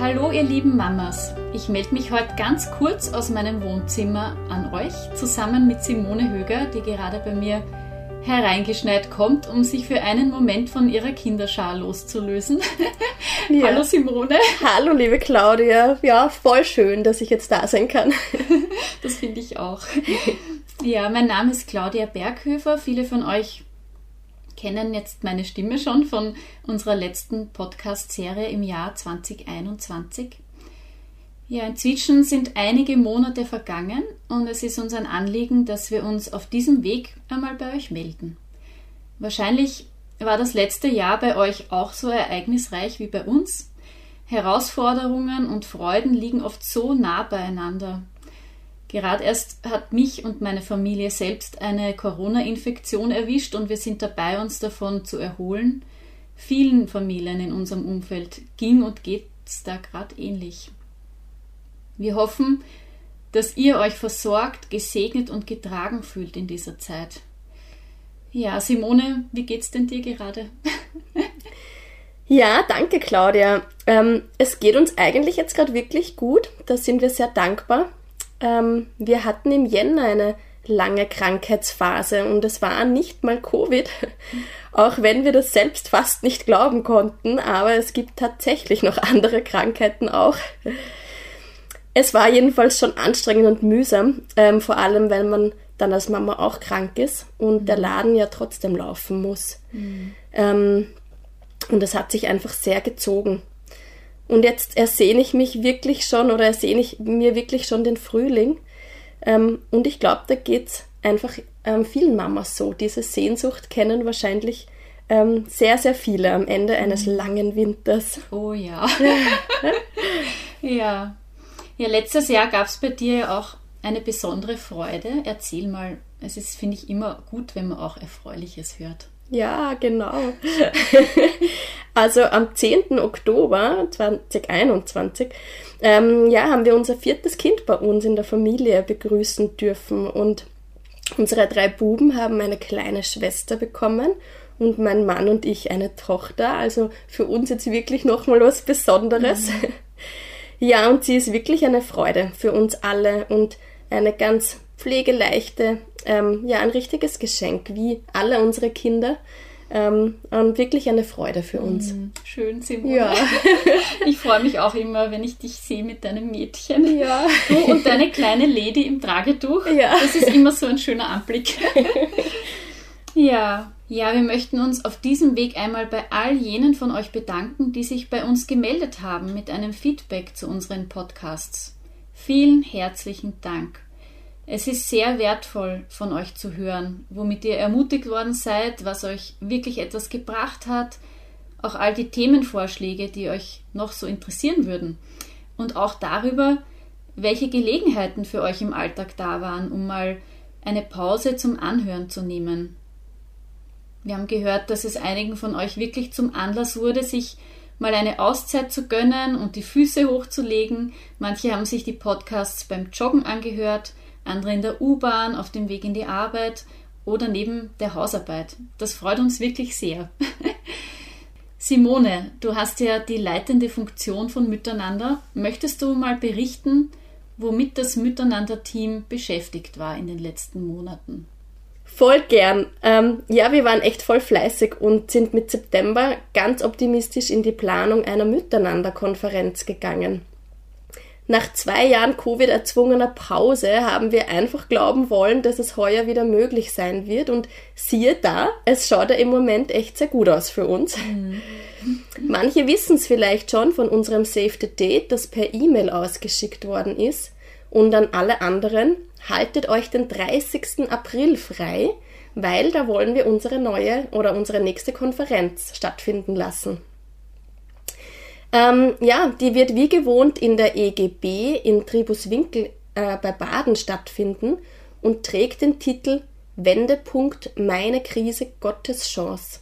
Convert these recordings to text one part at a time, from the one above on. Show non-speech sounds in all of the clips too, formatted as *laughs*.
Hallo ihr lieben Mamas. Ich melde mich heute ganz kurz aus meinem Wohnzimmer an euch, zusammen mit Simone Höger, die gerade bei mir hereingeschneit kommt, um sich für einen Moment von ihrer Kinderschar loszulösen. Ja. *laughs* Hallo Simone. Hallo liebe Claudia. Ja, voll schön, dass ich jetzt da sein kann. *laughs* das finde ich auch. Ja, mein Name ist Claudia Berghöfer. Viele von euch kennen jetzt meine Stimme schon von unserer letzten Podcast-Serie im Jahr 2021. Ja, inzwischen sind einige Monate vergangen und es ist uns ein Anliegen, dass wir uns auf diesem Weg einmal bei euch melden. Wahrscheinlich war das letzte Jahr bei euch auch so ereignisreich wie bei uns. Herausforderungen und Freuden liegen oft so nah beieinander. Gerade erst hat mich und meine Familie selbst eine Corona-Infektion erwischt und wir sind dabei, uns davon zu erholen. Vielen Familien in unserem Umfeld ging und geht es da gerade ähnlich. Wir hoffen, dass ihr euch versorgt, gesegnet und getragen fühlt in dieser Zeit. Ja, Simone, wie geht's denn dir gerade? *laughs* ja, danke, Claudia. Ähm, es geht uns eigentlich jetzt gerade wirklich gut. Da sind wir sehr dankbar. Ähm, wir hatten im Jänner eine lange Krankheitsphase und es war nicht mal Covid, *laughs* auch wenn wir das selbst fast nicht glauben konnten, aber es gibt tatsächlich noch andere Krankheiten auch. Es war jedenfalls schon anstrengend und mühsam, ähm, vor allem weil man dann als Mama auch krank ist und mhm. der Laden ja trotzdem laufen muss. Mhm. Ähm, und es hat sich einfach sehr gezogen. Und jetzt ersehne ich mich wirklich schon oder ersehne ich mir wirklich schon den Frühling. Ähm, und ich glaube, da geht es einfach ähm, vielen Mamas so. Diese Sehnsucht kennen wahrscheinlich ähm, sehr, sehr viele am Ende eines mhm. langen Winters. Oh ja. *laughs* ja. Ja, letztes Jahr gab es bei dir ja auch eine besondere Freude. Erzähl mal. Es ist, finde ich, immer gut, wenn man auch Erfreuliches hört. Ja, genau. *laughs* also am 10. Oktober 2021 ähm, ja, haben wir unser viertes Kind bei uns in der Familie begrüßen dürfen und unsere drei Buben haben eine kleine Schwester bekommen und mein Mann und ich eine Tochter. Also für uns jetzt wirklich nochmal was Besonderes. Mhm. *laughs* Ja, und sie ist wirklich eine Freude für uns alle und eine ganz pflegeleichte, ähm, ja, ein richtiges Geschenk, wie alle unsere Kinder. Ähm, und wirklich eine Freude für uns. Mm, schön, Simone. Ja. *laughs* ich freue mich auch immer, wenn ich dich sehe mit deinem Mädchen. Ja. Du und deine kleine Lady im Tragetuch. Ja. Das ist immer so ein schöner Anblick. *laughs* ja. Ja, wir möchten uns auf diesem Weg einmal bei all jenen von euch bedanken, die sich bei uns gemeldet haben mit einem Feedback zu unseren Podcasts. Vielen herzlichen Dank. Es ist sehr wertvoll von euch zu hören, womit ihr ermutigt worden seid, was euch wirklich etwas gebracht hat, auch all die Themenvorschläge, die euch noch so interessieren würden und auch darüber, welche Gelegenheiten für euch im Alltag da waren, um mal eine Pause zum Anhören zu nehmen. Wir haben gehört, dass es einigen von euch wirklich zum Anlass wurde, sich mal eine Auszeit zu gönnen und die Füße hochzulegen. Manche haben sich die Podcasts beim Joggen angehört, andere in der U-Bahn, auf dem Weg in die Arbeit oder neben der Hausarbeit. Das freut uns wirklich sehr. *laughs* Simone, du hast ja die leitende Funktion von Miteinander. Möchtest du mal berichten, womit das Miteinander-Team beschäftigt war in den letzten Monaten? Voll gern. Ähm, ja, wir waren echt voll fleißig und sind mit September ganz optimistisch in die Planung einer Miteinander-Konferenz gegangen. Nach zwei Jahren Covid erzwungener Pause haben wir einfach glauben wollen, dass es heuer wieder möglich sein wird und siehe da, es schaut ja im Moment echt sehr gut aus für uns. Mhm. Manche wissen es vielleicht schon von unserem Save the Date, das per E-Mail ausgeschickt worden ist und an alle anderen, haltet euch den 30. April frei, weil da wollen wir unsere neue oder unsere nächste Konferenz stattfinden lassen. Ähm, ja, die wird wie gewohnt in der EGB in Tribuswinkel äh, bei Baden stattfinden und trägt den Titel Wendepunkt Meine Krise Gottes Chance.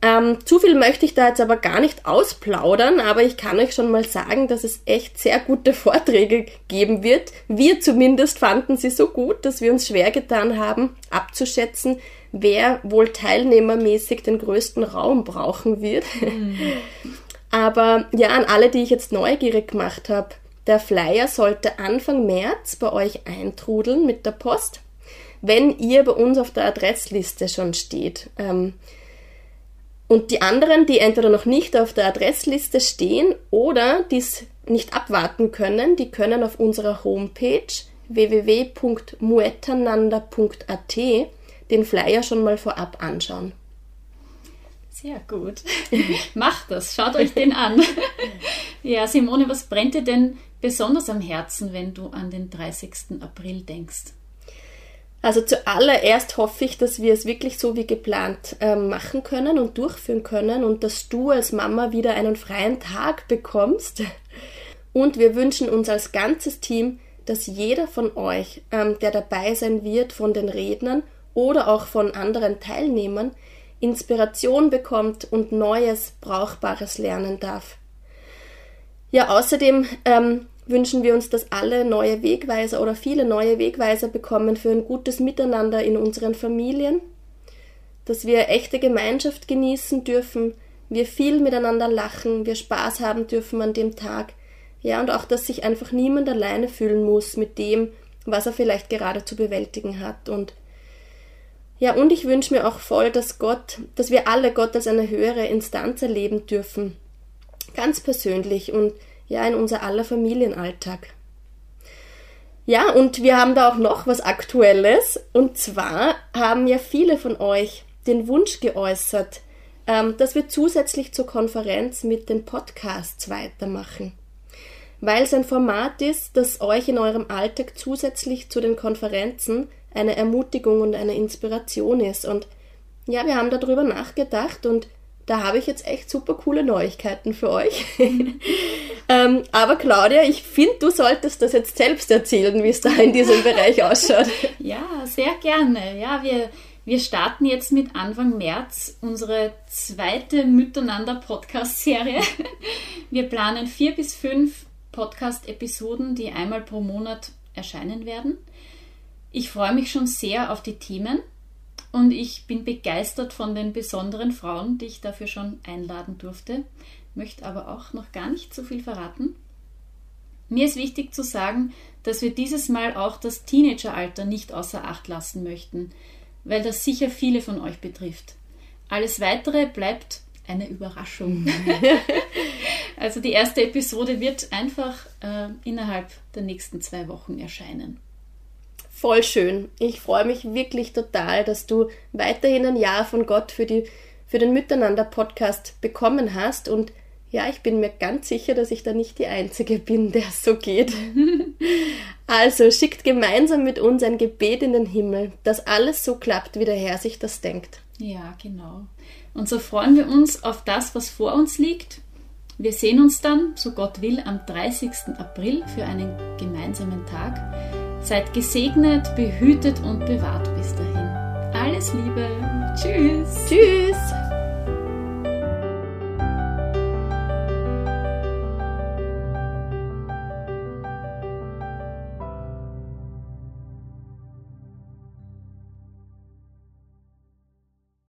Ähm, zu viel möchte ich da jetzt aber gar nicht ausplaudern, aber ich kann euch schon mal sagen, dass es echt sehr gute Vorträge geben wird. Wir zumindest fanden sie so gut, dass wir uns schwer getan haben, abzuschätzen, wer wohl teilnehmermäßig den größten Raum brauchen wird. Mhm. Aber ja, an alle, die ich jetzt neugierig gemacht habe, der Flyer sollte Anfang März bei euch eintrudeln mit der Post, wenn ihr bei uns auf der Adressliste schon steht. Ähm, und die anderen, die entweder noch nicht auf der Adressliste stehen oder dies nicht abwarten können, die können auf unserer Homepage www.muetananda.at den Flyer schon mal vorab anschauen. Sehr gut. *laughs* Macht das, schaut euch den an. *laughs* ja, Simone, was brennt dir denn besonders am Herzen, wenn du an den 30. April denkst? Also zuallererst hoffe ich, dass wir es wirklich so wie geplant äh, machen können und durchführen können und dass du als Mama wieder einen freien Tag bekommst. Und wir wünschen uns als ganzes Team, dass jeder von euch, ähm, der dabei sein wird, von den Rednern oder auch von anderen Teilnehmern, Inspiration bekommt und Neues, Brauchbares lernen darf. Ja, außerdem ähm, wünschen wir uns, dass alle neue Wegweiser oder viele neue Wegweiser bekommen für ein gutes Miteinander in unseren Familien, dass wir echte Gemeinschaft genießen dürfen, wir viel miteinander lachen, wir Spaß haben dürfen an dem Tag, ja, und auch, dass sich einfach niemand alleine fühlen muss mit dem, was er vielleicht gerade zu bewältigen hat. Und ja, und ich wünsche mir auch voll, dass Gott, dass wir alle Gott als eine höhere Instanz erleben dürfen. Ganz persönlich und ja in unser aller Familienalltag. Ja, und wir haben da auch noch was Aktuelles. Und zwar haben ja viele von euch den Wunsch geäußert, ähm, dass wir zusätzlich zur Konferenz mit den Podcasts weitermachen. Weil es ein Format ist, das euch in eurem Alltag zusätzlich zu den Konferenzen eine Ermutigung und eine Inspiration ist. Und ja, wir haben darüber nachgedacht und da habe ich jetzt echt super coole Neuigkeiten für euch. *laughs* ähm, aber Claudia, ich finde, du solltest das jetzt selbst erzählen, wie es da in diesem Bereich ausschaut. *laughs* Ja, sehr gerne. Ja, wir, wir starten jetzt mit Anfang März unsere zweite Miteinander-Podcast-Serie. *laughs* Wir planen vier bis fünf Podcast-Episoden, die einmal pro Monat erscheinen werden. Ich freue mich schon sehr auf die Themen und ich bin begeistert von den besonderen Frauen, die ich dafür schon einladen durfte, möchte aber auch noch gar nicht so viel verraten. Mir ist wichtig zu sagen, dass wir dieses Mal auch das Teenageralter nicht außer Acht lassen möchten, weil das sicher viele von euch betrifft. Alles weitere bleibt eine Überraschung. *laughs* also die erste Episode wird einfach äh, innerhalb der nächsten zwei Wochen erscheinen. Voll schön. Ich freue mich wirklich total, dass du weiterhin ein Jahr von Gott für, die, für den Miteinander-Podcast bekommen hast. Und ja, ich bin mir ganz sicher, dass ich da nicht die Einzige bin, der es so geht. *laughs* also schickt gemeinsam mit uns ein Gebet in den Himmel, dass alles so klappt, wie der Herr sich das denkt. Ja, genau. Und so freuen wir uns auf das, was vor uns liegt. Wir sehen uns dann, so Gott will, am 30. April für einen gemeinsamen Tag. Seid gesegnet, behütet und bewahrt bis dahin. Alles Liebe. Tschüss. Tschüss.